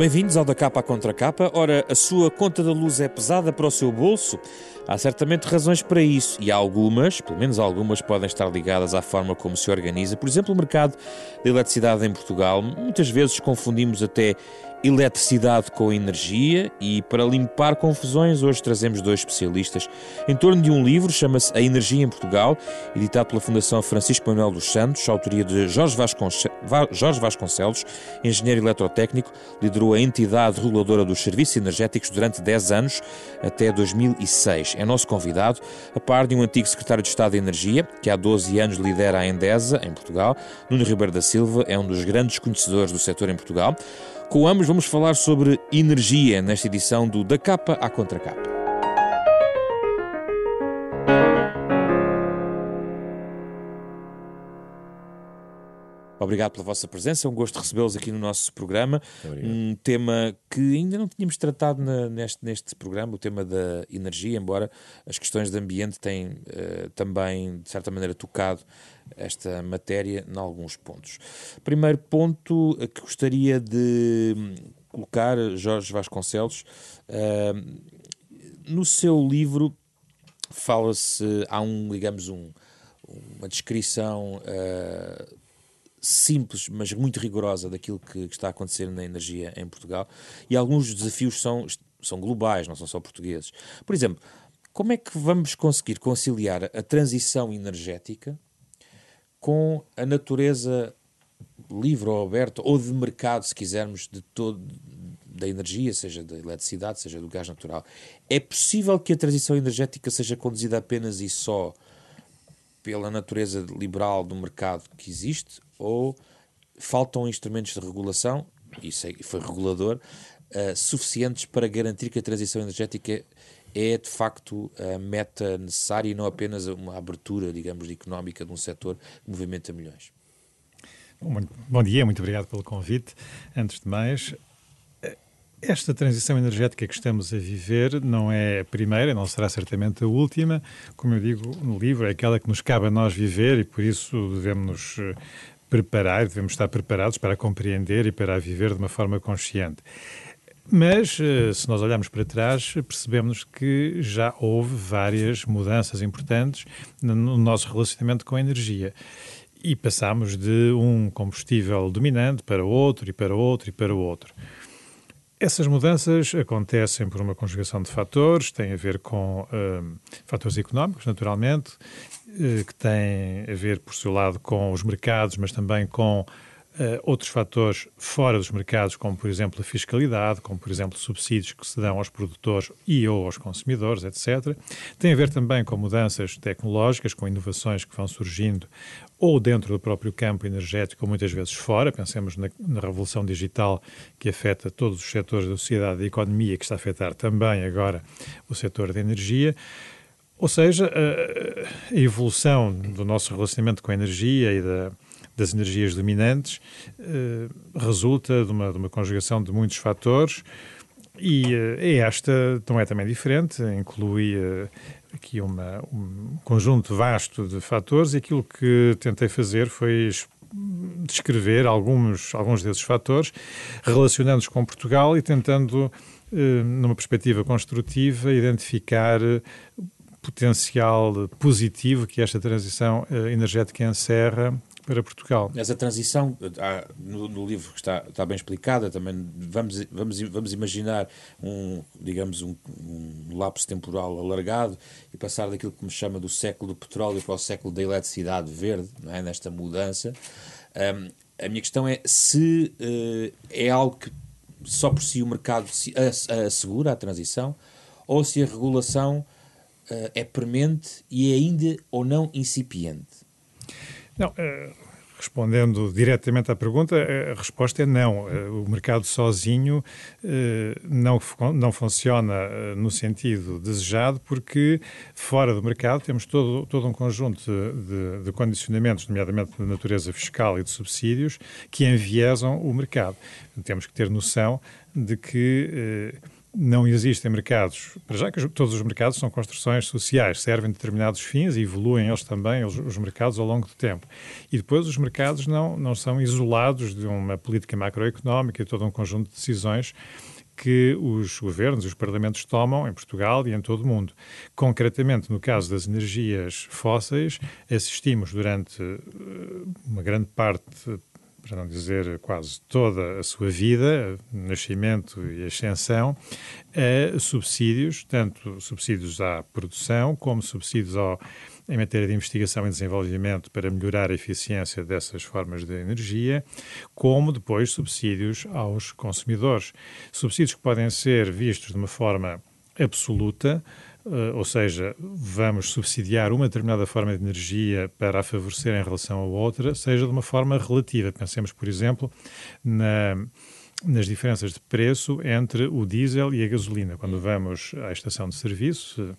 Bem-vindos ao Da Capa à Contra Capa. Ora, a sua conta da luz é pesada para o seu bolso? Há certamente razões para isso e algumas, pelo menos algumas, podem estar ligadas à forma como se organiza, por exemplo, o mercado da eletricidade em Portugal. Muitas vezes confundimos até eletricidade com energia e para limpar confusões hoje trazemos dois especialistas em torno de um livro, chama-se A Energia em Portugal, editado pela Fundação Francisco Manuel dos Santos, autoria de Jorge Vasconcelos, engenheiro eletrotécnico, liderou a entidade reguladora dos serviços energéticos durante 10 anos, até 2006. É nosso convidado, a par de um antigo secretário de Estado de Energia, que há 12 anos lidera a Endesa, em Portugal. Nuno Ribeiro da Silva é um dos grandes conhecedores do setor em Portugal. Com ambos vamos falar sobre energia nesta edição do Da Capa à Contra Obrigado pela vossa presença, é um gosto recebê-los aqui no nosso programa. Um tema que ainda não tínhamos tratado na, neste, neste programa, o tema da energia, embora as questões de ambiente tenham uh, também, de certa maneira, tocado esta matéria em alguns pontos. Primeiro ponto que gostaria de colocar, Jorge Vasconcelos, uh, no seu livro fala-se, há um, digamos, um, uma descrição uh, simples, mas muito rigorosa daquilo que, que, está a acontecer na energia em Portugal e alguns desafios são, são globais, não são só portugueses. Por exemplo, como é que vamos conseguir conciliar a transição energética com a natureza livre ou aberta, ou de mercado, se quisermos, de todo da energia, seja da eletricidade, seja do gás natural. É possível que a transição energética seja conduzida apenas e só pela natureza liberal do mercado que existe, ou faltam instrumentos de regulação, isso foi regulador, uh, suficientes para garantir que a transição energética é de facto a meta necessária e não apenas uma abertura, digamos, económica de um setor que movimenta milhões. Bom, bom dia, muito obrigado pelo convite. Antes de mais, esta transição energética que estamos a viver não é a primeira, não será certamente a última. Como eu digo no livro, é aquela que nos cabe a nós viver e por isso devemos nos eh, preparar, devemos estar preparados para compreender e para a viver de uma forma consciente. Mas, eh, se nós olharmos para trás, percebemos que já houve várias mudanças importantes no nosso relacionamento com a energia. E passamos de um combustível dominante para outro, e para outro, e para outro. Essas mudanças acontecem por uma conjugação de fatores, têm a ver com uh, fatores económicos, naturalmente, uh, que têm a ver, por seu lado, com os mercados, mas também com outros fatores fora dos mercados, como por exemplo a fiscalidade, como por exemplo subsídios que se dão aos produtores e ou aos consumidores, etc. Tem a ver também com mudanças tecnológicas, com inovações que vão surgindo ou dentro do próprio campo energético, ou muitas vezes fora. Pensemos na, na revolução digital que afeta todos os setores da sociedade e da economia, que está a afetar também agora o setor da energia. Ou seja, a, a evolução do nosso relacionamento com a energia e da das energias dominantes eh, resulta de uma, de uma conjugação de muitos fatores e eh, esta não é também diferente, inclui eh, aqui uma, um conjunto vasto de fatores e aquilo que tentei fazer foi descrever alguns, alguns desses fatores, relacionando-os com Portugal e tentando, numa perspectiva construtiva, identificar potencial positivo que esta transição energética encerra para Portugal. Essa transição, no, no, livro que está, está bem explicada, também vamos, vamos, vamos imaginar um, digamos, um, um lapso temporal alargado e passar daquilo que me chama do século do petróleo para o século da eletricidade verde, não é? nesta mudança. Um, a minha questão é se uh, é algo que só por si o mercado assegura a transição ou se a regulação uh, é premente e é ainda ou não incipiente. Não, eh, respondendo diretamente à pergunta, a resposta é não. Eh, o mercado sozinho eh, não, não funciona no sentido desejado, porque fora do mercado temos todo, todo um conjunto de, de condicionamentos, nomeadamente de natureza fiscal e de subsídios, que enviesam o mercado. Temos que ter noção de que não existem mercados, para já que todos os mercados são construções sociais, servem determinados fins e evoluem eles também, os, os, mercados, ao longo do tempo. E depois os mercados não, não são isolados de uma política macroeconómica e todo um conjunto de decisões que os governos e os parlamentos tomam em Portugal e em todo o mundo. Concretamente, no caso das energias fósseis, assistimos durante eh, uma grande parte para não dizer quase toda a sua vida, nascimento e ascensão, a subsídios, tanto subsídios à produção como subsídios ao, em matéria de investigação e desenvolvimento para melhorar a eficiência dessas formas de energia, como depois subsídios aos consumidores. Subsídios que podem ser vistos de uma forma absoluta, Uh, ou seja, vamos subsidiar uma determinada forma de energia para a favorecer em relação a outra, seja de uma forma relativa. Pensemos, por exemplo, na, nas diferenças de preço entre o diesel e a gasolina. Quando vamos à estação de serviço,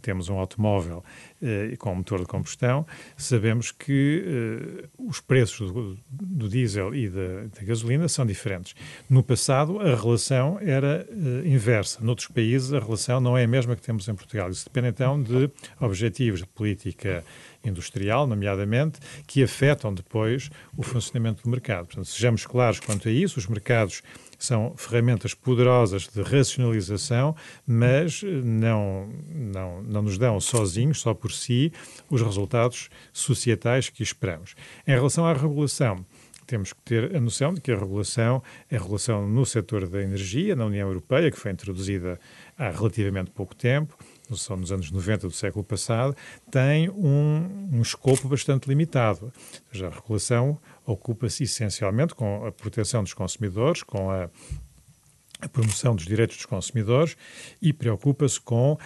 temos um automóvel eh, com motor de combustão, sabemos que eh, os preços do, do, diesel e da, da, gasolina são diferentes. No passado, a relação era eh, inversa. Noutros países, a relação não é a mesma que temos em Portugal. Isso depende, então, de objetivos de política industrial, nomeadamente, que afetam depois o funcionamento do mercado. Portanto, sejamos claros quanto a isso, os mercados são ferramentas poderosas de racionalização, mas não, não, não nos dão sozinhos, só por si, os resultados societais que esperamos. Em relação à regulação, temos que ter a noção de que a regulação a regulação no setor da energia, na União Europeia, que foi introduzida há relativamente pouco tempo, são nos anos 90 do século passado, tem um, um escopo bastante limitado. Seja, a regulação ocupa-se essencialmente com a proteção dos consumidores, com a, a promoção dos direitos dos consumidores e preocupa-se com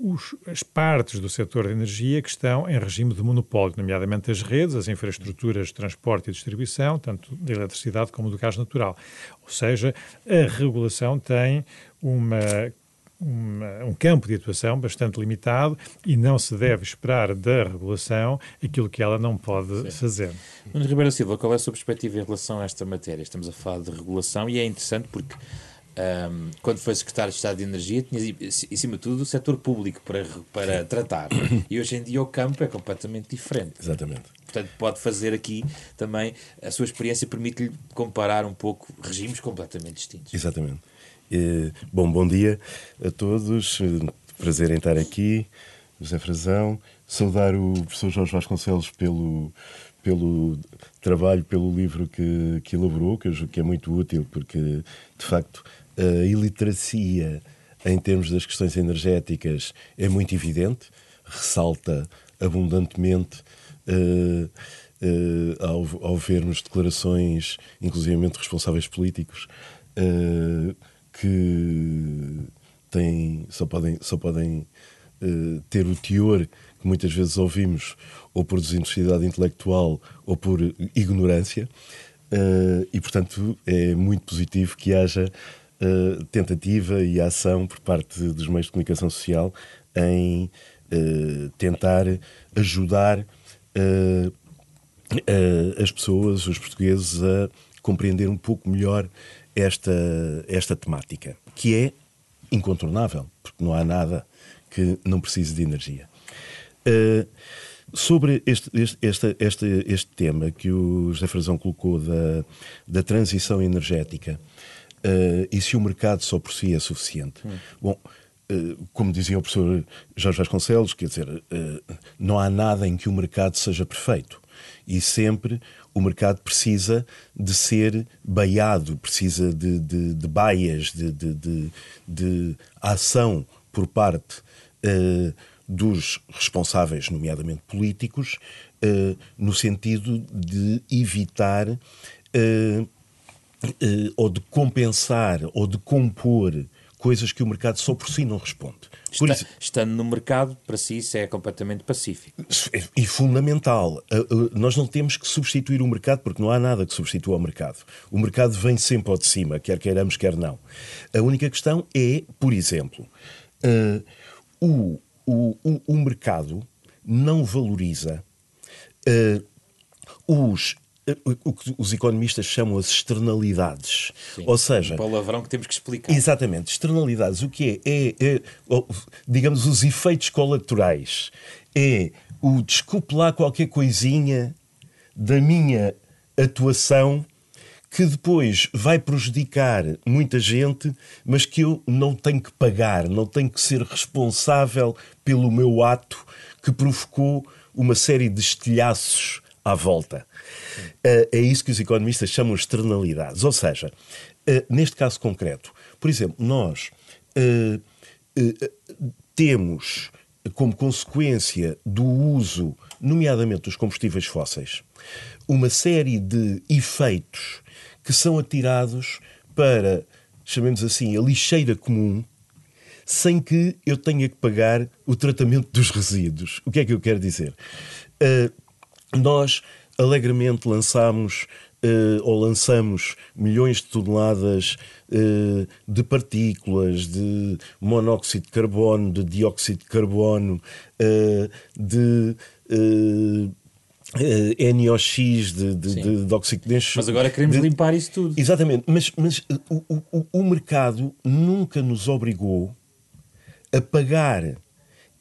os, as partes do setor de energia que estão em regime de monopólio, nomeadamente as redes, as infraestruturas de transporte e distribuição, tanto da eletricidade como do gás natural. Ou seja, a regulação tem uma uma, um campo de atuação bastante limitado e não se deve esperar da regulação aquilo que ela não pode Sim. fazer. Nuno Ribeiro Silva, qual é a sua perspectiva em relação a esta matéria? Estamos a falar de regulação e é interessante porque um, quando foi secretário de Estado de Energia, tinha, em cima de tudo, o setor público para, para tratar. E hoje em dia o campo é completamente diferente. Exatamente. Portanto, pode fazer aqui também, a sua experiência permite-lhe comparar um pouco regimes completamente distintos. Exatamente. Eh, bom, bom dia a todos. Eh, prazer em estar aqui. José Frazão. Saudar o professor Jorge Vasconcelos pelo, pelo trabalho, pelo livro que, que elaborou, que eu julgo que é muito útil, porque, de facto, a iliteracia em termos das questões energéticas é muito evidente, ressalta abundantemente uh, uh, ao, ao vermos declarações, inclusive responsáveis políticos, uh, que têm, só podem, só podem uh, ter o teor que muitas vezes ouvimos ou por desinteressidade intelectual ou por ignorância. Uh, e, portanto, é muito positivo que haja uh, tentativa e ação por parte dos meios de comunicação social em tentar ajudar as pessoas, os portugueses, a compreender um pouco melhor esta, esta temática, que é incontornável, porque não há nada que não precise de energia. Uh, sobre este, este, este, este, este tema que o José Frazão colocou da, da transição energética uh, e se o mercado só por si é suficiente. Hum. Bom, uh, como dizia o professor Jorge Vasconcelos, quer dizer, não há nada em que o mercado seja perfeito. E sempre o mercado precisa de ser baiado, precisa de, de, de baias, de, de, de, ação por parte uh, dos responsáveis, nomeadamente políticos, uh, no sentido de evitar uh, ou de compensar ou de compor coisas que o mercado só por si não responde. Está, isso, estando no mercado, para si isso é completamente pacífico. E fundamental. Nós não temos que substituir o mercado porque não há nada que substitua o mercado. O mercado vem sempre ao de cima, quer queiramos, quer não. A única questão é, por exemplo, uh, o, o, o, mercado não valoriza uh, os o que os economistas chamam as externalidades. Sim, Ou seja. Um palavrão que temos que explicar. Exatamente. Externalidades. O que é? É, é digamos, os efeitos colaterais. É o desculpe lá qualquer coisinha da minha atuação que depois vai prejudicar muita gente, mas que eu não tenho que pagar, não tenho que ser responsável pelo meu ato que provocou uma série de estilhaços à volta. Uh, é isso que os economistas chamam de externalidades. Ou seja, uh, neste caso concreto, por exemplo, nós uh, temos como consequência do uso, nomeadamente dos combustíveis fósseis, uma série de efeitos que são atirados para, chamemos assim, a lixeira comum, sem que eu tenha que pagar o tratamento dos resíduos. O que é que eu quero dizer? Uh, nós alegremente lançamos uh, ou lançamos milhões de toneladas uh, de partículas, de monóxido de carbono, de dióxido de carbono, de uh, NOx de, de, de, de óxido de Mas agora queremos de... limpar isso tudo. Exatamente, mas, mas o, o, o mercado nunca nos obrigou a pagar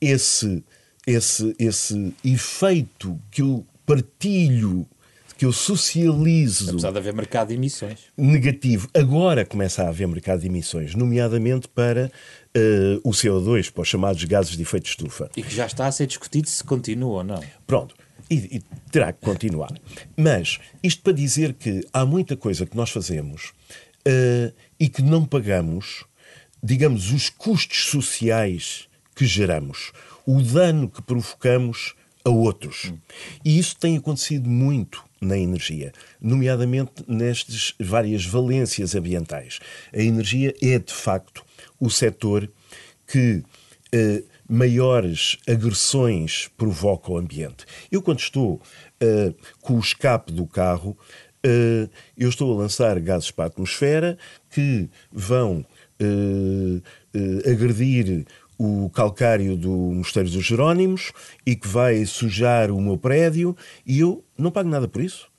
esse, esse, esse efeito que eu partilho, que eu socializo. Apesar de haver mercado de emissões. Negativo. Agora começa a haver mercado de emissões, nomeadamente para uh, o CO2, para os chamados gases de efeito de estufa. E que já está a ser discutido se continua ou não. Pronto e, e terá que continuar. Mas isto para dizer que há muita coisa que nós fazemos uh, e que não pagamos, digamos, os custos sociais que geramos, o dano que provocamos a outros. E isso tem acontecido muito na energia, nomeadamente nestas várias valências ambientais. A energia é, de facto, o setor que uh, maiores agressões provoca o ambiente. Eu, quando estou uh, com o escape do carro, uh, eu estou a lançar gases para a atmosfera que vão agredir o calcário do Mosteiro dos Jerónimos e que vai sujar o meu prédio e eu não pago nada por isso.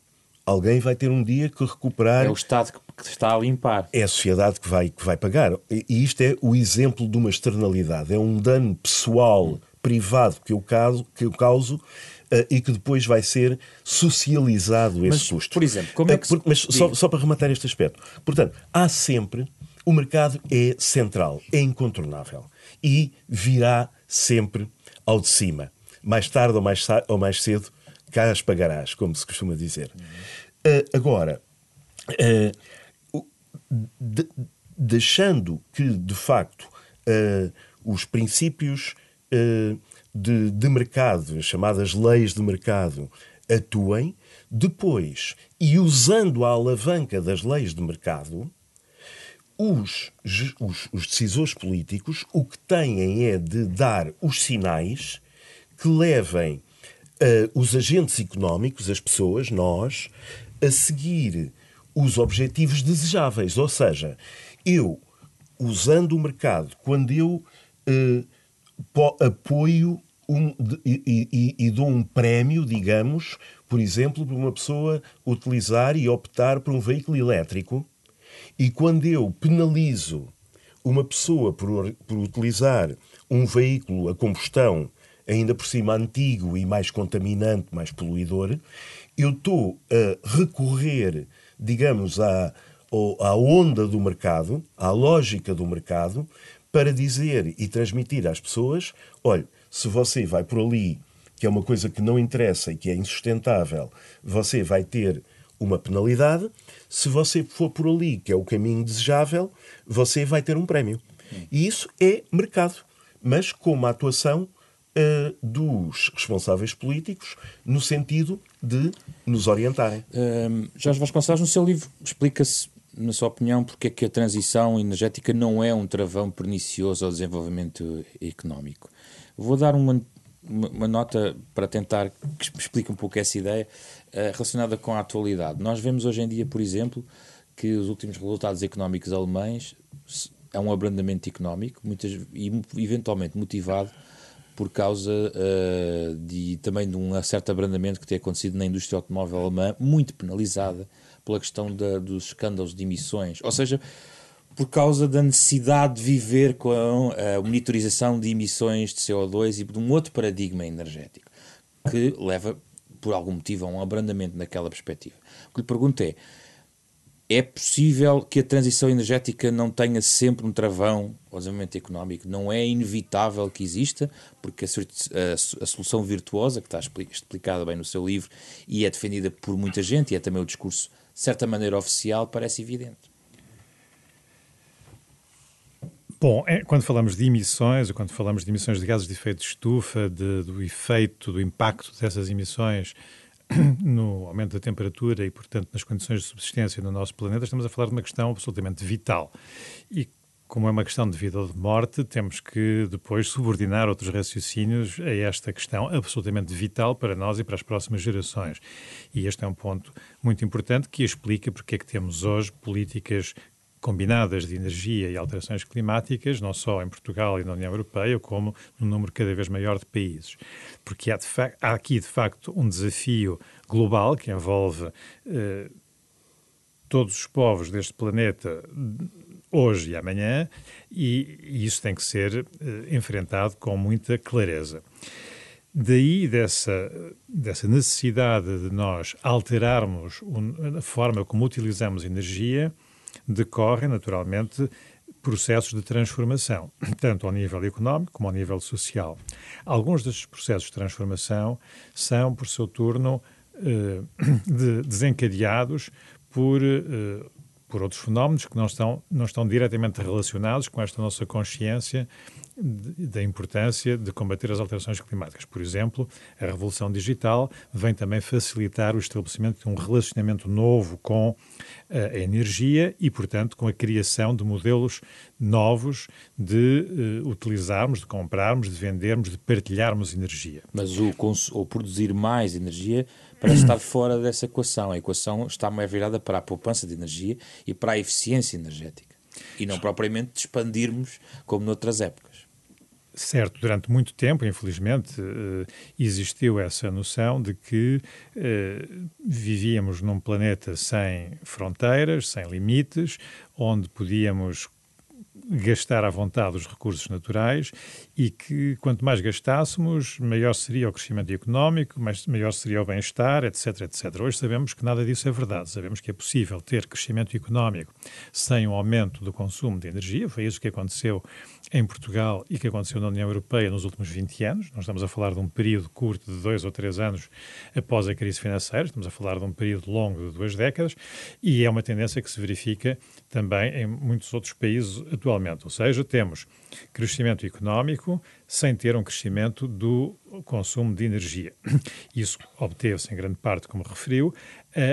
Alguém vai ter um dia que recuperar. É o Estado que está a limpar. É a sociedade que vai, que vai pagar. E isto é o exemplo de uma externalidade. É um dano pessoal, privado, que eu, caso, que eu causo uh, e que depois vai ser socializado esse mas, custo. Por exemplo, como é que. Uh, mas só, só, para rematar este aspecto. Portanto, há sempre. O mercado é central, é incontornável e virá sempre ao de cima. Mais tarde ou mais, ou mais cedo, cá as pagarás, como se costuma dizer. Uh, agora, uh, de, deixando que, de facto, uh, os princípios de, de mercado, as chamadas leis de mercado, atuem, depois, e usando a alavanca das leis de mercado, os, os, os, decisores políticos o que têm é de dar os sinais que levem uh, os agentes económicos, as pessoas, nós, a seguir os objetivos desejáveis. Ou seja, eu, usando o mercado, quando eu uh, apoio um, e, e, e, dou um prémio, digamos, por exemplo, para uma pessoa utilizar e optar por um veículo elétrico, e quando eu penalizo uma pessoa por, por utilizar um veículo a combustão ainda por cima antigo e mais contaminante, mais poluidor, eu estou a recorrer, digamos, à, à onda do mercado, à lógica do mercado, para dizer e transmitir às pessoas: olha, se você vai por ali, que é uma coisa que não interessa e que é insustentável, você vai ter uma penalidade. Se você for por ali, que é o caminho desejável, você vai ter um prémio. E isso é mercado, mas com uma atuação uh, dos responsáveis políticos no sentido de nos orientarem. Uh, Jorge Vasconcelos, no seu livro, explica-se, na sua opinião, porque é que a transição energética não é um travão pernicioso ao desenvolvimento económico. Vou dar uma, uma, nota para tentar que explique um pouco essa ideia uh, relacionada com a atualidade. Nós vemos hoje em dia, por exemplo, que os últimos resultados económicos alemães é um abrandamento económico, muitas, e eventualmente motivado por causa uh, de, também de um certo abrandamento que tem acontecido na indústria automóvel alemã, muito penalizada pela questão da, dos escândalos de emissões. Ou seja, por causa da necessidade de viver com a monitorização de emissões de CO2 e de um outro paradigma energético, que leva, por algum motivo, a um abrandamento naquela perspectiva. O que lhe pergunto é é possível que a transição energética não tenha sempre um travão ao desenvolvimento económico. Não é inevitável que exista, porque a, a, a, solução virtuosa, que está explicada bem no seu livro e é defendida por muita gente, e é também o discurso, de certa maneira, oficial, parece evidente. Bom, é, quando falamos de emissões, ou quando falamos de emissões de gases de efeito de estufa, de, do efeito, do impacto dessas emissões no aumento da temperatura e, portanto, nas condições de subsistência no nosso planeta, estamos a falar de uma questão absolutamente vital. E como é uma questão de vida ou de morte, temos que depois subordinar outros raciocínios a esta questão absolutamente vital para nós e para as próximas gerações. E este é um ponto muito importante que explica porque é que temos hoje políticas combinadas de energia e alterações climáticas, não só em Portugal e na União Europeia, como num número cada vez maior de países. Porque há, há aqui, de facto, um desafio global que envolve eh, todos os povos deste planeta hoje e amanhã, e, e isso tem que ser eh, enfrentado com muita clareza. Daí dessa, dessa necessidade de nós alterarmos a forma como utilizamos energia, decorrem naturalmente processos de transformação, tanto ao nível económico como ao nível social. Alguns destes processos de transformação são, por seu turno, eh, desencadeados por, eh, por outros fenómenos que não estão, não estão diretamente relacionados com esta nossa consciência da importância de combater as alterações climáticas. Por exemplo, a revolução digital vem também facilitar o estabelecimento de um relacionamento novo com eh, a energia e, portanto, com a criação de modelos novos de uh, utilizarmos, de comprarmos, de vendermos, de partilharmos energia. Mas o, o produzir mais energia parece estar fora dessa equação. A equação está mais virada para a poupança de energia e para a eficiência energética. E não propriamente de expandirmos como noutras épocas. Certo, durante muito tempo, infelizmente, eh, existiu essa noção de que eh, vivíamos num planeta sem fronteiras, sem limites, onde podíamos gastar à vontade os recursos naturais e que quanto mais gastássemos, maior seria o crescimento económico, maior seria o bem-estar, etc, etc. Hoje sabemos que nada disso é verdade. Sabemos que é possível ter crescimento económico sem um aumento do consumo de energia. Foi isso que aconteceu em Portugal e que aconteceu na União Europeia nos últimos 20 anos. Nós estamos a falar de um período curto de dois ou três anos após a crise financeira, estamos a falar de um período longo de duas décadas e é uma tendência que se verifica também em muitos outros países atualmente. Ou seja, temos crescimento económico sem ter um crescimento do consumo de energia. Isso obteve-se em grande parte, como referiu,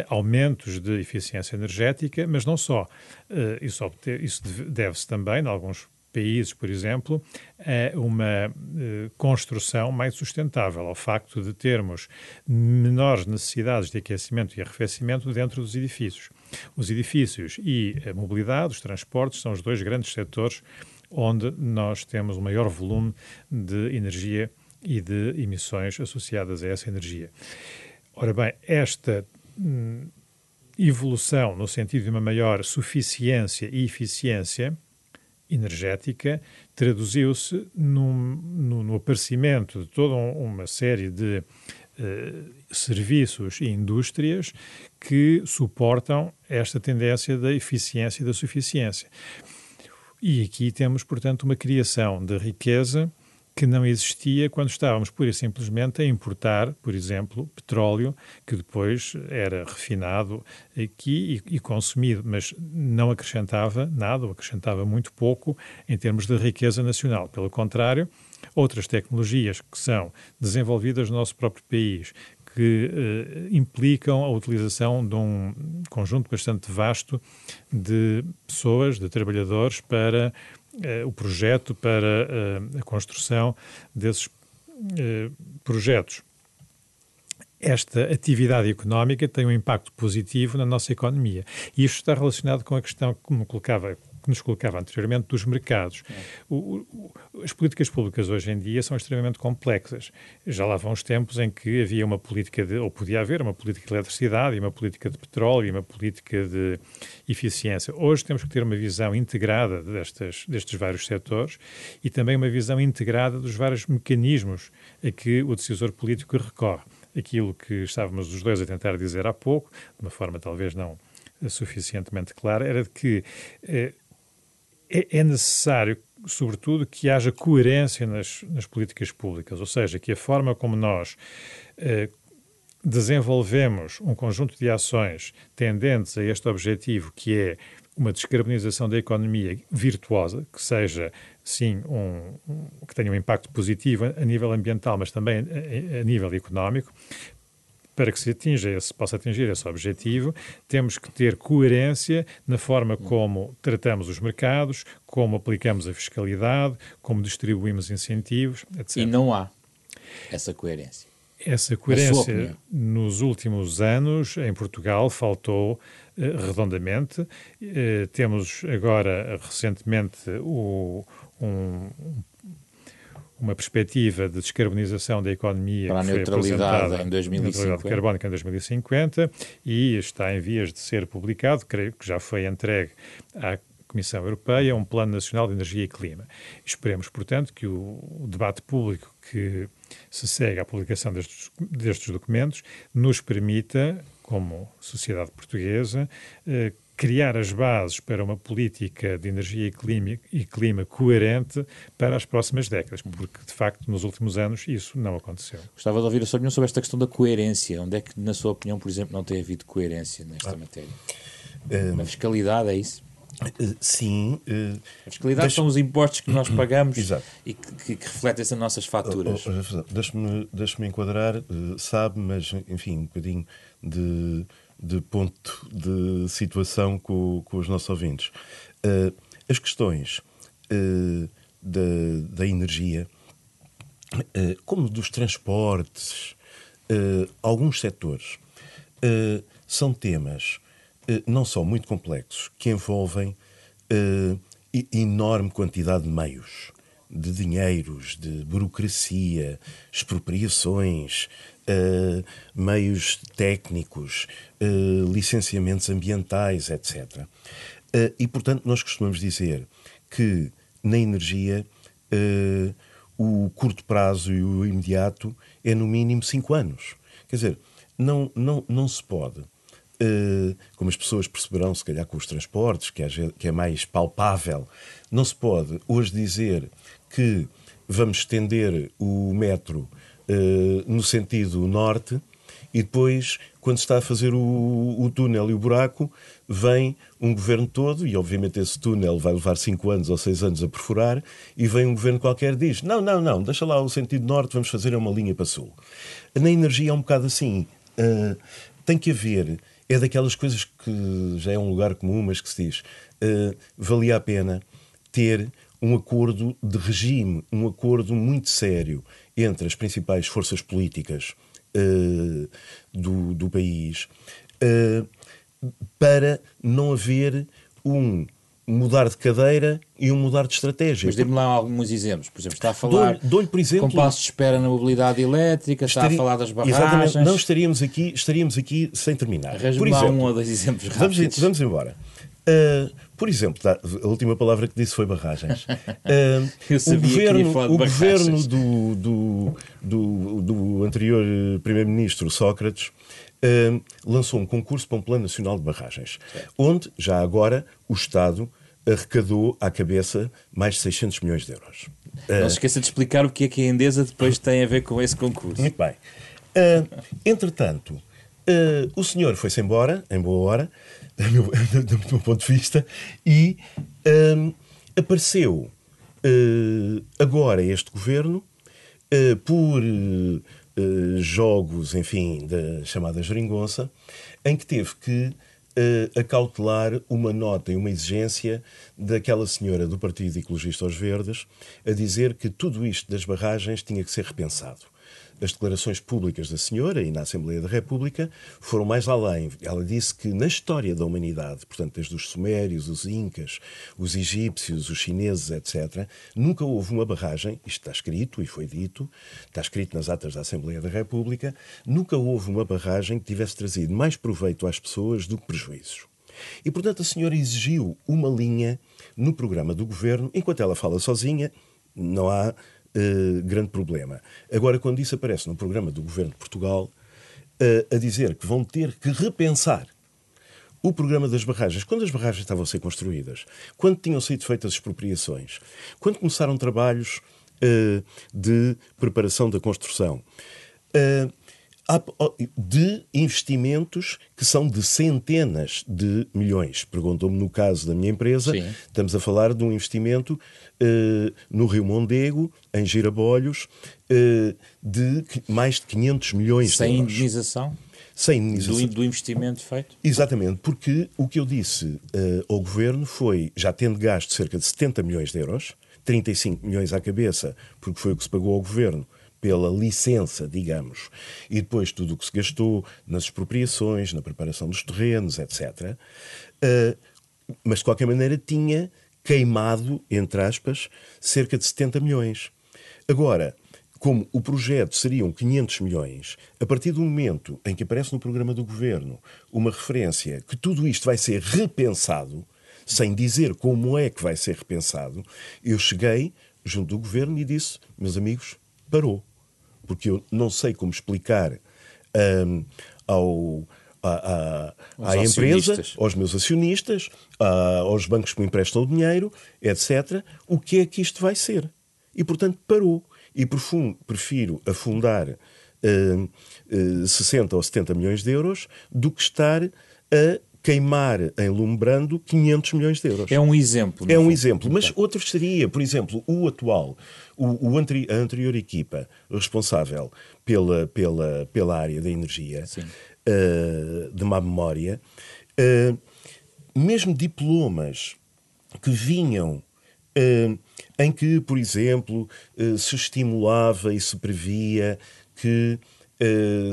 aumentos de eficiência energética, mas não só. Eh, isso deve-se também, em alguns países, por exemplo, a uma uh, construção mais sustentável, ao facto de termos menores necessidades de aquecimento e arrefecimento dentro dos edifícios. Os edifícios e a mobilidade, os transportes, são os dois grandes setores onde nós temos o maior volume de energia e de emissões associadas a essa energia. Ora bem, esta hum, evolução no sentido de uma maior suficiência e eficiência energética traduziu-se no, aparecimento de toda uma série de uh, serviços e indústrias que suportam esta tendência da eficiência e da suficiência. E aqui temos, portanto, uma criação de riqueza que não existia quando estávamos pura e simplesmente a importar, por exemplo, petróleo, que depois era refinado aqui e, e, consumido, mas não acrescentava nada, ou acrescentava muito pouco em termos de riqueza nacional. Pelo contrário, outras tecnologias que são desenvolvidas no nosso próprio país, que eh, implicam a utilização de um conjunto bastante vasto de pessoas, de trabalhadores, para o projeto para eh, a construção desses eh, projetos. Esta atividade económica tem um impacto positivo na nossa economia. E isto está relacionado com a questão que me colocava que nos colocava anteriormente dos mercados. O, o, as políticas públicas hoje em dia são extremamente complexas. Já lá vão os tempos em que havia uma política de, ou podia haver uma política de eletricidade e uma política de petróleo e uma política de eficiência. Hoje temos que ter uma visão integrada destas, destes vários setores e também uma visão integrada dos vários mecanismos a que o decisor político recorre. Aquilo que estávamos os dois a tentar dizer há pouco, de uma forma talvez não suficientemente clara, era de que eh, é, é necessário sobretudo, que haja coerência nas, nas, políticas públicas, ou seja, que a forma como nós eh, desenvolvemos um conjunto de ações tendentes a este objetivo, que é uma descarbonização da economia virtuosa, que seja, sim, um, um, que tenha um impacto positivo a nível ambiental, mas também a, a nível económico, para que se atinja esse, possa atingir esse objetivo, temos que ter coerência na forma como tratamos os mercados, como aplicamos a fiscalidade, como distribuímos incentivos, etc. E não há essa coerência. Essa coerência, nos últimos anos, em Portugal, faltou eh, redondamente. Eh, temos agora, recentemente, o, um, uma perspectiva de descarbonização da economia para a neutralidade em 2050. carbónica em 2050 e está em vias de ser publicado, creio que já foi entregue à Comissão Europeia, um Plano Nacional de Energia e Clima. Esperemos, portanto, que o, debate público que se segue à publicação destes, destes documentos nos permita, como sociedade portuguesa, eh, criar as bases para uma política de energia e clima, e clima, coerente para as próximas décadas, porque de facto nos últimos anos isso não aconteceu. Gostava de ouvir a sua opinião sobre esta questão da coerência. Onde é que, na sua opinião, por exemplo, não tem havido coerência nesta ah. matéria? Um, Na fiscalidade, é isso? Uh, sim. Uh, a fiscalidade deixa... são os impostos que nós pagamos e que, que, que refletem-se nas nossas faturas. Oh, oh, Deixe-me deixe enquadrar, uh, sabe, mas enfim, um bocadinho de de ponto de situação com, com os nossos ouvintes. Uh, as questões uh, da, da energia, uh, como dos transportes, alguns setores, são temas não só muito complexos, que envolvem enorme quantidade de meios de dinheiros, de burocracia, expropriações, uh, meios técnicos, uh, licenciamentos ambientais, etc. Uh, e, portanto, nós costumamos dizer que na energia o curto prazo e o imediato é no mínimo 5 anos. Quer dizer, não, não, não se pode. Como as pessoas perceberão, se calhar com os transportes, que é mais palpável, não se pode hoje dizer que vamos estender o metro uh, no sentido norte e depois, quando está a fazer o, o, túnel e o buraco, vem um governo todo, e obviamente esse túnel vai levar 5 anos ou 6 anos a perfurar, e vem um governo qualquer e diz: Não, não, não, deixa lá o sentido norte, vamos fazer uma linha para sul. Na energia é um bocado assim. Uh, tem que haver, é daquelas coisas que já é um lugar comum, mas que se diz: uh, valia a pena ter um acordo de regime, um acordo muito sério entre as principais forças políticas uh, do, do país, uh, para não haver um mudar de cadeira e um mudar de estratégia. Mas dê-me lá alguns exemplos. Por exemplo, está a falar dou, por exemplo, compasso de espera na mobilidade elétrica, está a falar das barragens... Exatamente, não estaríamos aqui, estaríamos aqui sem terminar. Por exemplo, um ou dois exemplos rápidos. Vamos, vamos embora. Uh, por exemplo, a última palavra que disse foi barragens. Uh, o governo, o governo do, do, do, do anterior primeiro-ministro Sócrates uh, lançou um concurso para um plano nacional de barragens, certo. onde já agora o Estado arrecadou à cabeça mais de 600 milhões de euros. Não se esqueça de explicar o que é que a Endesa depois tem a ver com esse concurso. Muito bem. entretanto, o senhor foi-se embora, em boa hora, do meu, do meu ponto de vista, e um, apareceu uh, agora este governo uh, por uh, jogos, enfim, da chamada geringonça, em que teve que acautelar uma nota e uma exigência daquela senhora do Partido Ecologista aos Verdes a dizer que tudo isto das barragens tinha que ser repensado. As declarações públicas da senhora e na Assembleia da República foram mais além. Ela disse que na história da humanidade, portanto, desde os sumérios, os incas, os egípcios, os chineses, etc., nunca houve uma barragem, isto está escrito e foi dito, está escrito nas atas da Assembleia da República, nunca houve uma barragem que tivesse trazido mais proveito às pessoas do que prejuízos. E, portanto, a senhora exigiu uma linha no programa do governo, enquanto ela fala sozinha, não há uh, grande problema. Agora, quando isso aparece no programa do governo de Portugal, uh, a dizer que vão ter que repensar o programa das barragens, quando as barragens estavam a ser construídas, quando tinham sido feitas expropriações, quando começaram trabalhos uh, de preparação da construção, uh, de investimentos que são de centenas de milhões. Perguntou-me no caso da minha empresa, Sim. estamos a falar de um investimento uh, no Rio Mondego, em Girabolhos, uh, de mais de 500 milhões Sem de euros. indenização? Sem indenização. Do, do, investimento feito? Exatamente, porque o que eu disse uh, ao Governo foi, já tendo gasto cerca de 70 milhões de euros, 35 milhões à cabeça, porque foi o que se pagou ao Governo, pela licença, digamos, e depois tudo o que se gastou nas expropriações, na preparação dos terrenos, etc. Uh, eh, mas de qualquer maneira tinha queimado, entre aspas, cerca de 70 milhões. Agora, como o projeto seriam 500 milhões, a partir do momento em que aparece no programa do governo uma referência que tudo isto vai ser repensado, sem dizer como é que vai ser repensado, eu cheguei junto do governo e disse: meus amigos, parou porque eu não sei como explicar um, ao, à, à, à empresa, aos meus acionistas, aos bancos que me emprestam o dinheiro, etc., o que é que isto vai ser. E, portanto, parou. E prefiro afundar uh, uh, 60 ou 70 milhões de euros do que estar a queimar em Lumbrando 500 milhões de euros. É um exemplo. É um fundo. exemplo, mas outros seria, por exemplo, o atual, o, o anteri, a anterior equipa responsável pela, pela, pela área da energia, uh, de má memória, uh, mesmo diplomas que vinham uh, em que, por exemplo, se estimulava e se previa que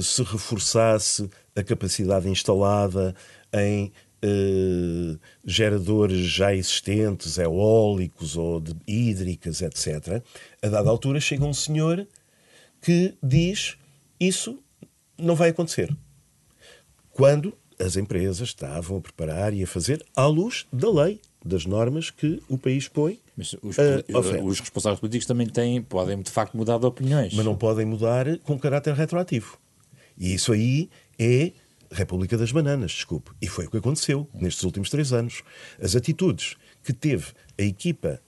se reforçasse a capacidade instalada em uh, geradores já existentes, eólicos ou de hídricas, etc., a dada altura chega um senhor que diz isso não vai acontecer. Quando as empresas estavam a preparar e a fazer à luz da lei, das normas que o país põe. Mas os, uh, os responsáveis políticos também têm, podem de facto mudar de opiniões. Mas não podem mudar com caráter retroativo. E isso aí é República das Bananas, desculpe. E foi o que aconteceu nestes últimos três anos. As atitudes que teve a equipa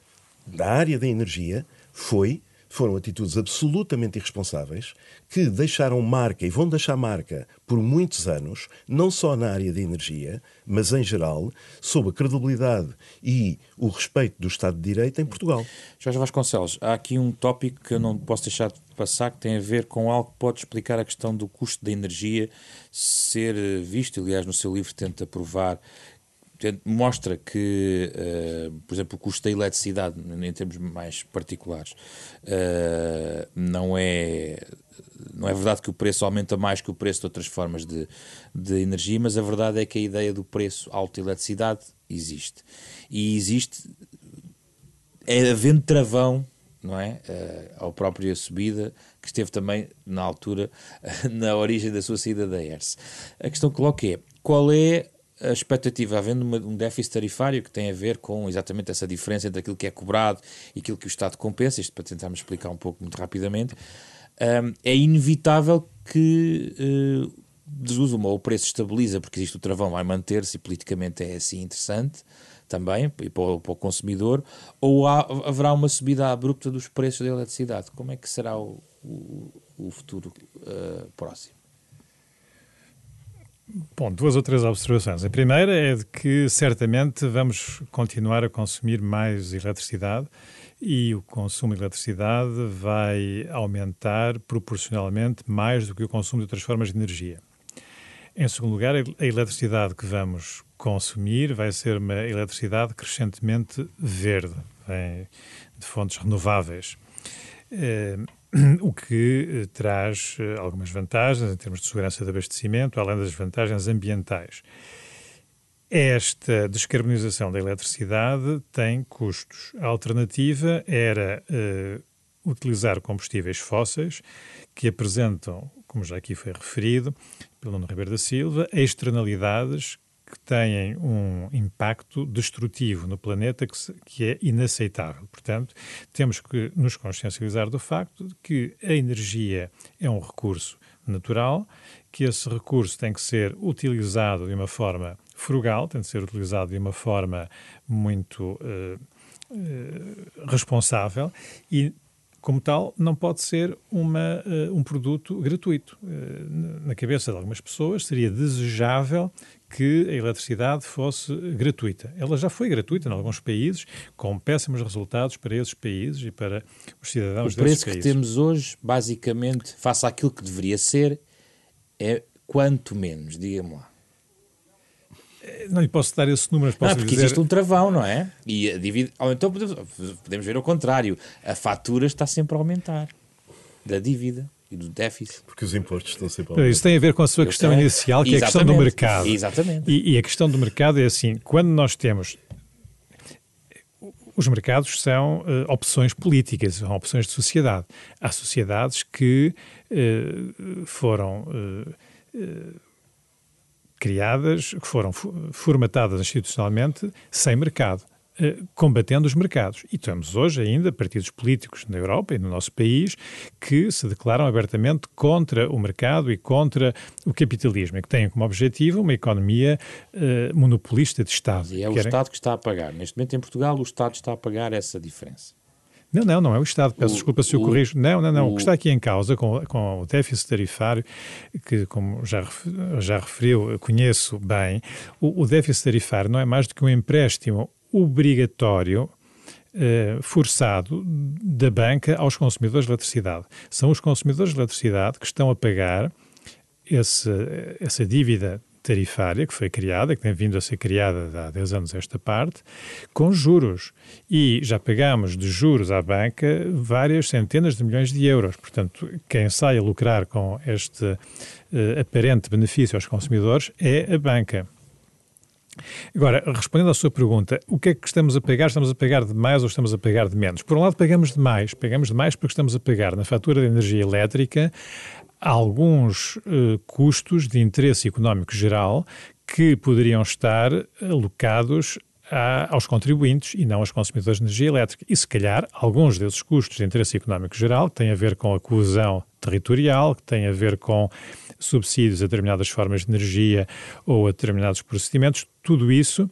da área da energia foi foram atitudes absolutamente irresponsáveis que deixaram marca e vão deixar marca por muitos anos, não só na área da energia, mas em geral, sob a credibilidade e o respeito do Estado de Direito em Portugal. Jorge Vasconcelos, há aqui um tópico que eu não posso deixar de passar que tem a ver com algo que pode explicar a questão do custo da energia ser visto, aliás, no seu livro tenta provar mostra que, uh, por exemplo, o custo da eletricidade, em termos mais particulares, uh, não é não é verdade que o preço aumenta mais que o preço de outras formas de, de energia, mas a verdade é que a ideia do preço alto de eletricidade existe. E existe, é havendo travão, não é? Uh, ao própria subida, que esteve também, na altura, na origem da sua saída da ERSE. A questão que coloco é, qual é a expectativa, havendo uma, um déficit tarifário que tem a ver com exatamente essa diferença entre aquilo que é cobrado e aquilo que o Estado compensa, isto para tentarmos explicar um pouco muito rapidamente, um, é inevitável que uh, ou o preço estabiliza porque existe o travão, vai manter-se e politicamente é assim interessante também e para o, para o consumidor, ou há, haverá uma subida abrupta dos preços da eletricidade. Como é que será o, o, o futuro uh, próximo? Bom, duas ou três observações. A primeira é de que certamente vamos continuar a consumir mais eletricidade e o consumo de eletricidade vai aumentar proporcionalmente mais do que o consumo de outras formas de energia. Em segundo lugar, a eletricidade que vamos consumir vai ser uma eletricidade crescentemente verde, de fontes renováveis. Eh, o que traz algumas vantagens em termos de segurança de abastecimento, além das vantagens ambientais. Esta descarbonização da eletricidade tem custos. A alternativa era uh, utilizar combustíveis fósseis que apresentam, como já aqui foi referido pelo Nuno Ribeiro da Silva, externalidades que têm um impacto destrutivo no planeta que, se, que, é inaceitável. Portanto, temos que nos consciencializar do facto de que a energia é um recurso natural, que esse recurso tem que ser utilizado de uma forma frugal, tem de ser utilizado de uma forma muito uh, uh, responsável e, como tal, não pode ser uma, uh, um produto gratuito. na cabeça de algumas pessoas seria desejável que a eletricidade fosse gratuita. Ela já foi gratuita em alguns países, com péssimos resultados para esses países e para os cidadãos desses países. O preço que temos hoje, basicamente, face àquilo que deveria ser, é quanto menos, diga-me lá. Não lhe posso dar esse número, mas posso não, porque dizer... existe um travão, não é? E a dívida... Ou então podemos, podemos ver o contrário. A fatura está sempre a aumentar da dívida e do déficit. Porque os impostos estão sempre a aumentar. Isso tem a ver com a sua Eu questão sei. inicial, que Exatamente. é a questão do mercado. Exatamente. E, e a questão do mercado é assim, quando nós temos os mercados são uh, opções políticas, são opções de sociedade. Há sociedades que uh, foram uh, criadas, que foram formatadas institucionalmente sem mercado, eh, combatendo os mercados. E temos hoje ainda partidos políticos na Europa e no nosso país que se declaram abertamente contra o mercado e contra o capitalismo, e que têm como objetivo uma economia uh, monopolista de Estado. E é o Querem... Estado que está a pagar. Neste momento em Portugal o Estado está a pagar essa diferença. Não, não, não é o Estado. Peço o, desculpa se eu corrijo. Não, não, não. O, o que está aqui em causa com, com o déficit tarifário, que, como já, já referiu, conheço bem, o, o déficit tarifário não é mais do que um empréstimo obrigatório Uh, forçado da banca aos consumidores de eletricidade. São os consumidores de eletricidade que estão a pagar esse, essa dívida tarifária que foi criada, que tem vindo a ser criada há 10 anos esta parte, com juros. E já pagamos de juros à banca várias centenas de milhões de euros. Portanto, quem sai a lucrar com este uh, aparente benefício aos consumidores é a banca. Agora, respondendo à sua pergunta, o que é que estamos a pagar? Estamos a pagar de mais ou estamos a pagar de menos? Por um lado, pagamos de mais. Pagamos de mais porque estamos a pagar na fatura de energia elétrica alguns uh, custos de interesse económico geral que poderiam estar alocados a, aos contribuintes e não aos consumidores de energia elétrica. E, se calhar, alguns desses custos de interesse económico geral, que têm a ver com a coesão territorial, que têm a ver com subsídios a determinadas formas de energia ou a determinados procedimentos, tudo isso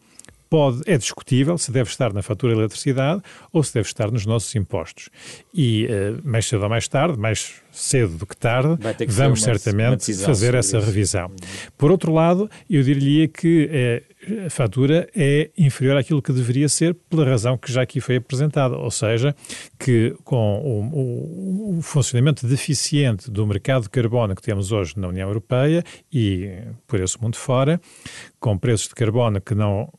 pode, é discutível se deve estar na fatura de eletricidade ou se deve estar nos nossos impostos. E uh, mais cedo ou mais tarde, mais cedo do que tarde, que vamos uma, certamente uma fazer essa isso. revisão. Por outro lado, eu diria que uh, a fatura é inferior àquilo que deveria ser pela razão que já aqui foi apresentada, ou seja, que com o, o, o funcionamento deficiente do mercado de carbono que temos hoje na União Europeia e por esse mundo fora, com preços de carbono que não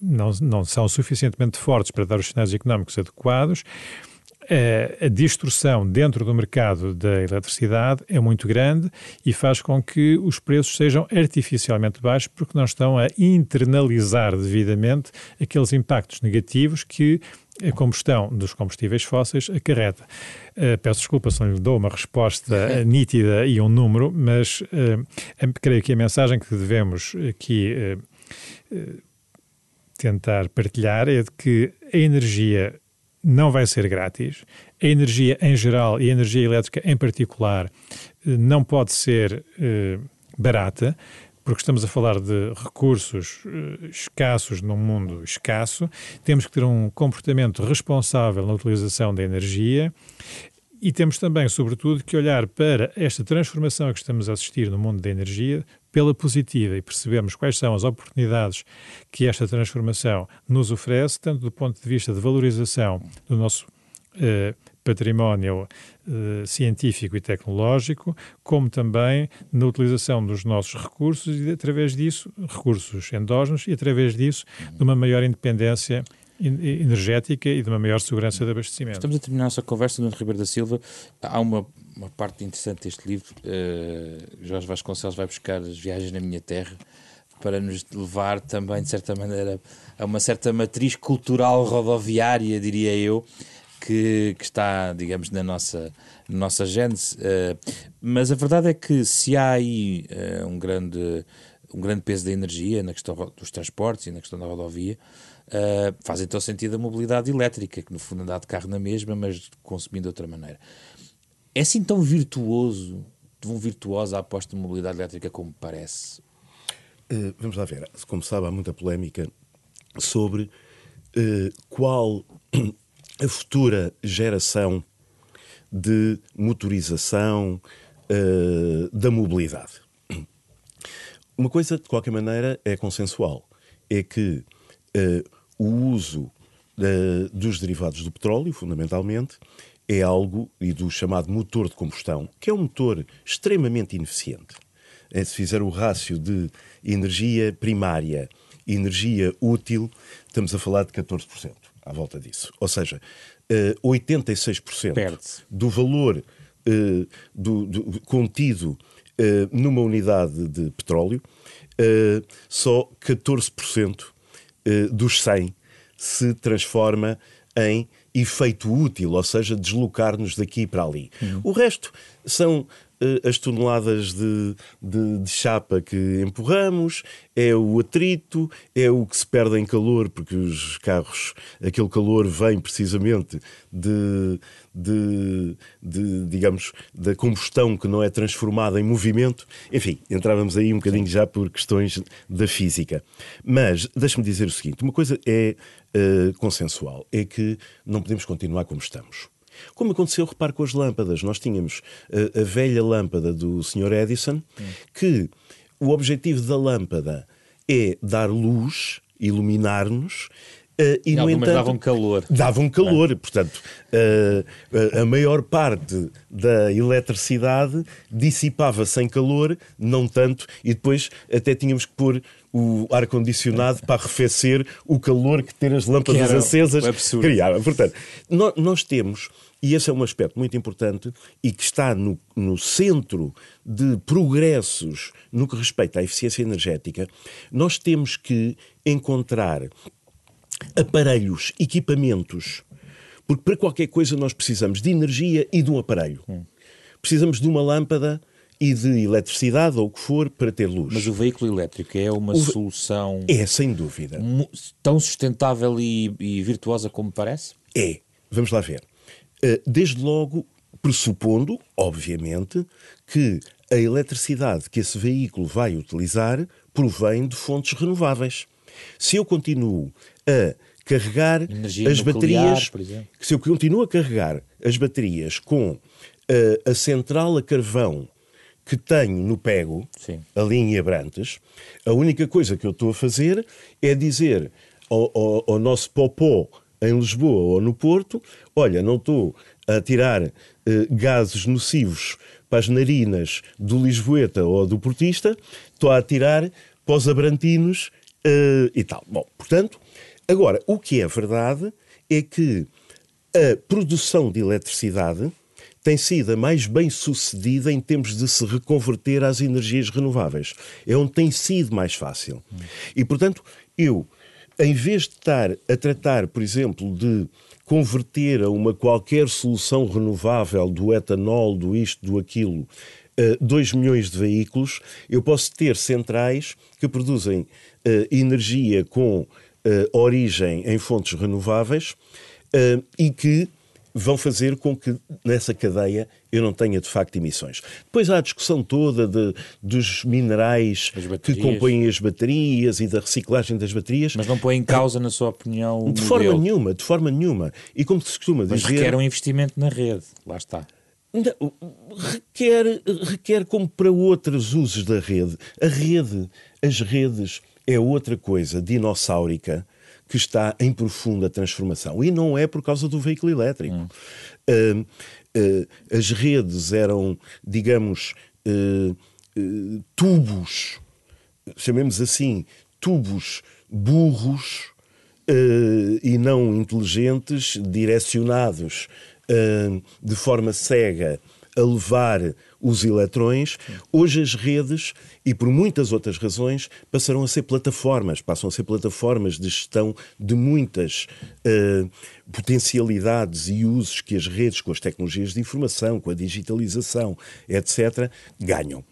não, não são suficientemente fortes para dar os sinais económicos adequados, a distorção dentro do mercado da eletricidade é muito grande e faz com que os preços sejam artificialmente baixos porque não estão a internalizar devidamente aqueles impactos negativos que a combustão dos combustíveis fósseis acarreta. Uh, peço desculpa se não lhe dou uma resposta nítida e um número, mas uh, creio que a mensagem que devemos aqui uh, tentar partilhar é de que a energia não vai ser grátis. A energia em geral e a energia elétrica em particular eh, não pode ser eh, barata, porque estamos a falar de recursos eh, escassos num mundo escasso. Temos que ter um comportamento responsável na utilização da energia. E temos também, sobretudo, que olhar para esta transformação que estamos a assistir no mundo da energia pela positiva e percebermos quais são as oportunidades que esta transformação nos oferece, tanto do ponto de vista de valorização do nosso eh, património eh, científico e tecnológico, como também na utilização dos nossos recursos e, através disso, recursos endógenos, e através disso, de uma maior independência energética e de uma maior segurança de abastecimento. Estamos a terminar a nossa conversa, Nuno Ribeiro da Silva. Há uma, uma parte interessante deste livro. Uh, Jorge Vasconcelos vai buscar as viagens na minha terra para nos levar também, de certa maneira, a uma certa matriz cultural rodoviária, diria eu, que, que está, digamos, na nossa, na nossa gênese. Uh, mas a verdade é que se há aí uh, um, grande, um grande peso da energia na questão dos transportes e na questão da rodovia, uh, faz então sentido a mobilidade elétrica, que no fundo anda de carro na mesma, mas consumindo de outra maneira. É assim tão virtuoso, tão virtuosa a aposta de mobilidade elétrica como parece? Uh, vamos lá ver. Como sabe, há muita polémica sobre uh, qual a futura geração de motorização da mobilidade. Uma coisa, de qualquer maneira, é consensual: é que o uso dos derivados do petróleo, fundamentalmente, é algo, e do chamado motor de combustão, que é um motor extremamente ineficiente. É, se fizer o rácio de energia primária e energia útil, estamos a falar de 14%, à volta disso. Ou seja, 86% eh, do valor uh, do, do, contido uh, numa unidade de petróleo, uh, só 14% dos 100 se transforma em efeito útil, ou seja, deslocar-nos daqui para ali. Uhum. O resto são eh, as toneladas de, de, de, chapa que empurramos, é o atrito, é o que se perde em calor, porque os carros, aquele calor vem precisamente de, de, de digamos, da combustão que não é transformada em movimento. Enfim, entrávamos aí um bocadinho já por questões da física. Mas deixe-me dizer o seguinte: uma coisa é uh, consensual, é que não podemos continuar como estamos. Como aconteceu, repare, com as lâmpadas. Nós tínhamos a, a velha lâmpada do Sr. Edison, que o objetivo da lâmpada é dar luz, iluminar-nos, Uh, e, no entanto, davam calor. Davam calor, é. portanto, uh, a maior parte da eletricidade dissipava-se em calor, não tanto, e depois até tínhamos que pôr o ar-condicionado para arrefecer o calor que ter as lâmpadas acesas criava. Portanto, nós, nós temos e esse é um aspecto muito importante e que está no, no centro de progressos no que respeita à eficiência energética. Nós temos que encontrar aparelhos, equipamentos, porque para qualquer coisa nós precisamos de energia e de um aparelho. Hum. Precisamos de uma lâmpada e de eletricidade ou o que for para ter luz. Mas o veículo elétrico é uma o... solução. É, sem dúvida. Tão sustentável e, e virtuosa como parece? É. Vamos lá ver. Eh, desde logo, pressupondo, obviamente, que a eletricidade que esse veículo vai utilizar provém de fontes renováveis. Se eu continuo a carregar Energia as nuclear, baterias, se eu continuo a carregar as baterias com a, eh, a central a carvão que tenho no Pego, Sim. ali em Abrantes, a única coisa que eu estou a fazer é dizer ao, ao, ao nosso popó em Lisboa ou no Porto, olha, não estou a tirar uh, gases nocivos para as narinas do Lisboeta ou do Portista, estou a tirar para os abrantinos uh, e tal. Bom, portanto, agora, o que é verdade é que a produção de eletricidade tem sido a mais bem sucedida em termos de se reconverter às energias renováveis. É onde tem sido mais fácil. E, portanto, eu em vez de estar a tratar, por exemplo, de converter a uma qualquer solução renovável do etanol, do isto, do aquilo, 2 uh, milhões de veículos, eu posso ter centrais que produzem uh, energia com uh, origem em fontes renováveis uh, e que vão fazer com que nessa cadeia eu não tenha de facto emissões. Depois há a discussão toda de, dos minerais que compõem as baterias e da reciclagem das baterias. Mas não põe em causa, na sua opinião, De forma modelo. nenhuma, de forma nenhuma. E como se costuma Mas dizer... requer um investimento na rede, lá está. Não, requer, requer como para outros usos da rede. A rede, as redes, é outra coisa dinossáurica que está em profunda transformação. E não é por causa do veículo elétrico. Hum. Uh, uh, as redes eram, digamos, uh, tubos, chamemos assim, tubos burros, e não inteligentes, direcionados de forma cega a levar os eletrões, hoje as redes, e por muitas outras razões, passarão a ser plataformas, passam a ser plataformas de gestão de muitas uh, potencialidades e usos que as redes, com as tecnologias de informação, com a digitalização, etc., ganham.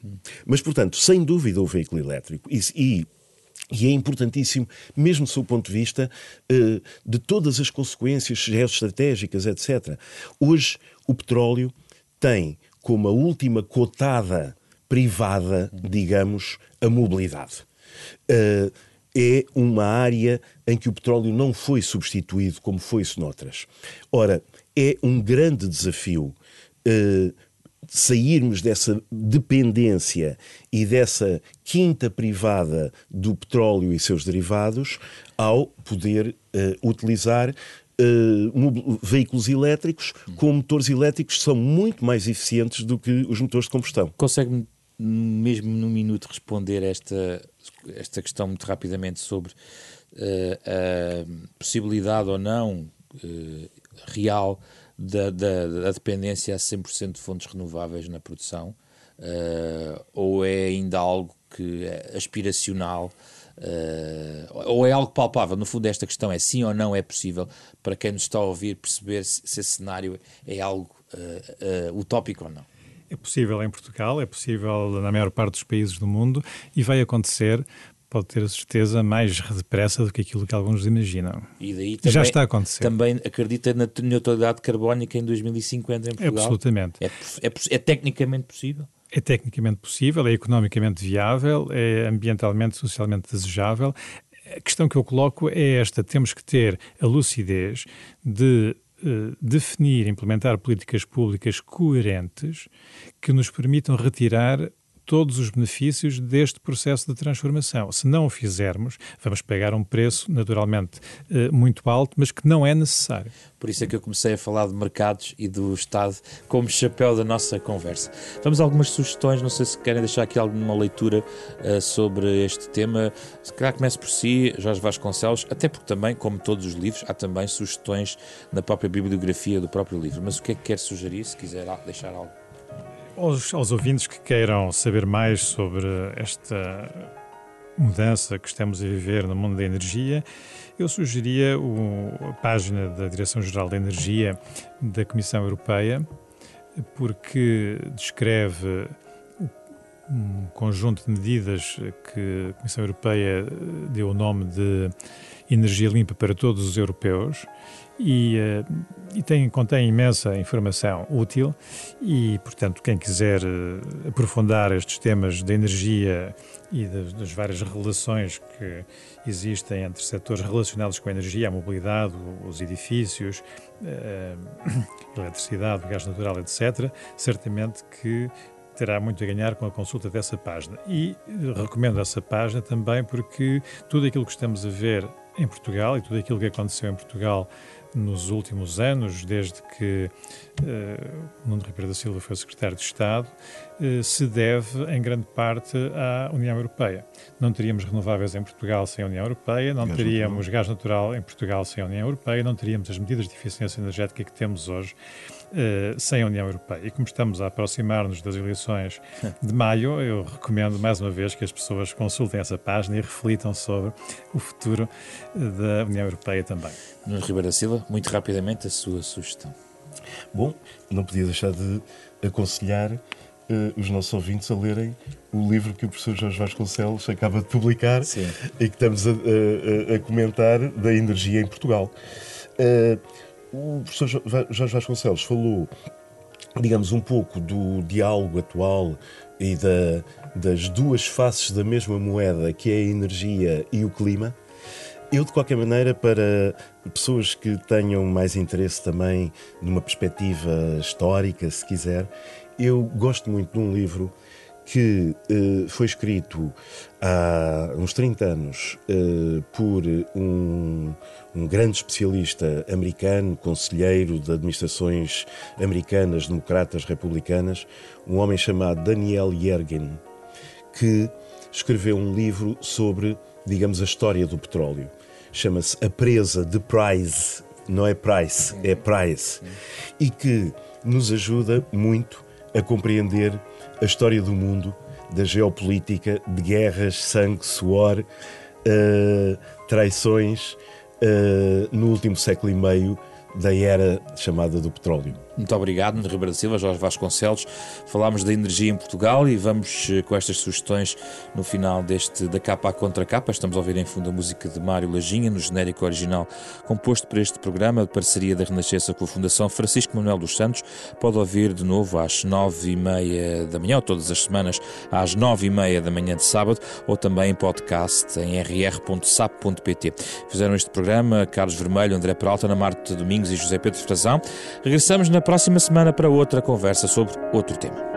Mas, portanto, sem dúvida o veículo elétrico. E, e e é importantíssimo, mesmo do seu ponto de vista, uh, de todas as consequências geoestratégicas, etc. Hoje, o petróleo tem como a última cotada privada, digamos, a mobilidade. Uh, é uma área em que o petróleo não foi substituído como foi-se noutras. Ora, é um grande desafio uh, sairmos dessa dependência e dessa quinta privada do petróleo e seus derivados ao poder uh, utilizar Uh, veículos elétricos com motores elétricos são muito mais eficientes do que os motores de combustão. Consegue mesmo num minuto responder esta, esta questão muito rapidamente sobre uh, a possibilidade ou não uh, real da, da, da, dependência a 100% de fontes renováveis na produção ou é ainda algo que é aspiracional Uh, ou é algo palpável? No fundo, esta questão é sim ou não é possível para quem nos está a ouvir perceber se, se esse cenário é algo uh, uh, utópico ou não? É possível em Portugal, é possível na maior parte dos países do mundo e vai acontecer pode ter a certeza, mais depressa do que aquilo que alguns imaginam. E daí também, Já está a acontecer. Também acredita na neutralidade carbónica em 2050 em Portugal? Absolutamente. É, é, é tecnicamente possível? É tecnicamente possível, é economicamente viável, é ambientalmente, socialmente desejável. A questão que eu coloco é esta: temos que ter a lucidez de uh, definir, implementar políticas públicas coerentes que nos permitam retirar todos os benefícios deste processo de transformação. Se não o fizermos, vamos pagar um preço, naturalmente, eh, muito alto, mas que não é necessário. Por isso é que eu comecei a falar de mercados e do Estado como chapéu da nossa conversa. Vamos a algumas sugestões, não sei se querem deixar aqui alguma leitura uh, sobre este tema. Se calhar comece por si, Jorge Vasconcelos, até porque também, como todos os livros, há também sugestões na própria bibliografia do próprio livro. Mas o que é que quer sugerir, se quiser deixar algo? Aos, aos ouvintes que queiram saber mais sobre esta mudança que estamos a viver no mundo da energia, eu sugeria o, a página da Direção-Geral da Energia da Comissão Europeia, porque descreve um conjunto de medidas que a Comissão Europeia deu o nome de energia limpa para todos os europeus e, uh, e tem, contém imensa informação útil e, portanto, quem quiser uh, aprofundar estes temas da energia e das, das, várias relações que existem entre setores relacionados com a energia, a mobilidade, os edifícios, uh, eletricidade, gás natural, etc., certamente que terá muito a ganhar com a consulta dessa página. E recomendo essa página também porque tudo aquilo que estamos a ver em Portugal e tudo aquilo que aconteceu em Portugal nos últimos anos, desde que uh, Nuno Ribeiro da Silva foi secretário de Estado, uh, se deve em grande parte à União Europeia. Não teríamos renováveis em Portugal sem a União Europeia, não gás teríamos natural. gás natural em Portugal sem a União Europeia, não teríamos as medidas de eficiência energética que temos hoje uh, sem a União Europeia. E como estamos a aproximar-nos das eleições de maio, eu recomendo mais uma vez que as pessoas consultem essa página e reflitam sobre o futuro da União Europeia também. Nuno Ribeiro da Silva, muito rapidamente a sua sugestão. Bom, não podia deixar de aconselhar uh, os nossos ouvintes a lerem o livro que o professor Jorge Vasconcelos acaba de publicar Sim. e que estamos a, a, a, comentar da energia em Portugal. Uh, o professor Jorge Vasconcelos falou, digamos, um pouco do diálogo atual e da, das duas faces da mesma moeda, que é a energia e o clima. Eu, de qualquer maneira, para pessoas que tenham mais interesse também numa perspectiva histórica, se quiser, eu gosto muito de um livro que uh, foi escrito há uns 30 anos uh, por um, um, grande especialista americano, conselheiro de administrações americanas, democratas, republicanas, um homem chamado Daniel Yergin, que escreveu um livro sobre, digamos, a história do petróleo. Chama-se A Presa de Price, não é Price, é Price, e que nos ajuda muito a compreender a história do mundo, da geopolítica, de guerras, sangue, suor, uh, traições uh, no último século e meio da era chamada do petróleo. Muito obrigado, Ribeiro da Silva, Jorge Vasconcelos. Falámos da energia em Portugal e vamos eh, com estas sugestões no final deste da capa à contra capa. Estamos a ouvir em fundo a música de Mário Lajinha, no genérico original composto para este programa, de parceria da Renascença com a Fundação Francisco Manuel dos Santos. Pode ouvir de novo às nove e meia da manhã, ou todas as semanas às nove e meia da manhã de sábado, ou também em podcast em rr.sap.pt. Fizeram este programa Carlos Vermelho, André Peralta, Ana Marta Domingos e José Pedro Frazão. Regressamos na próxima semana para outra conversa sobre outro tema.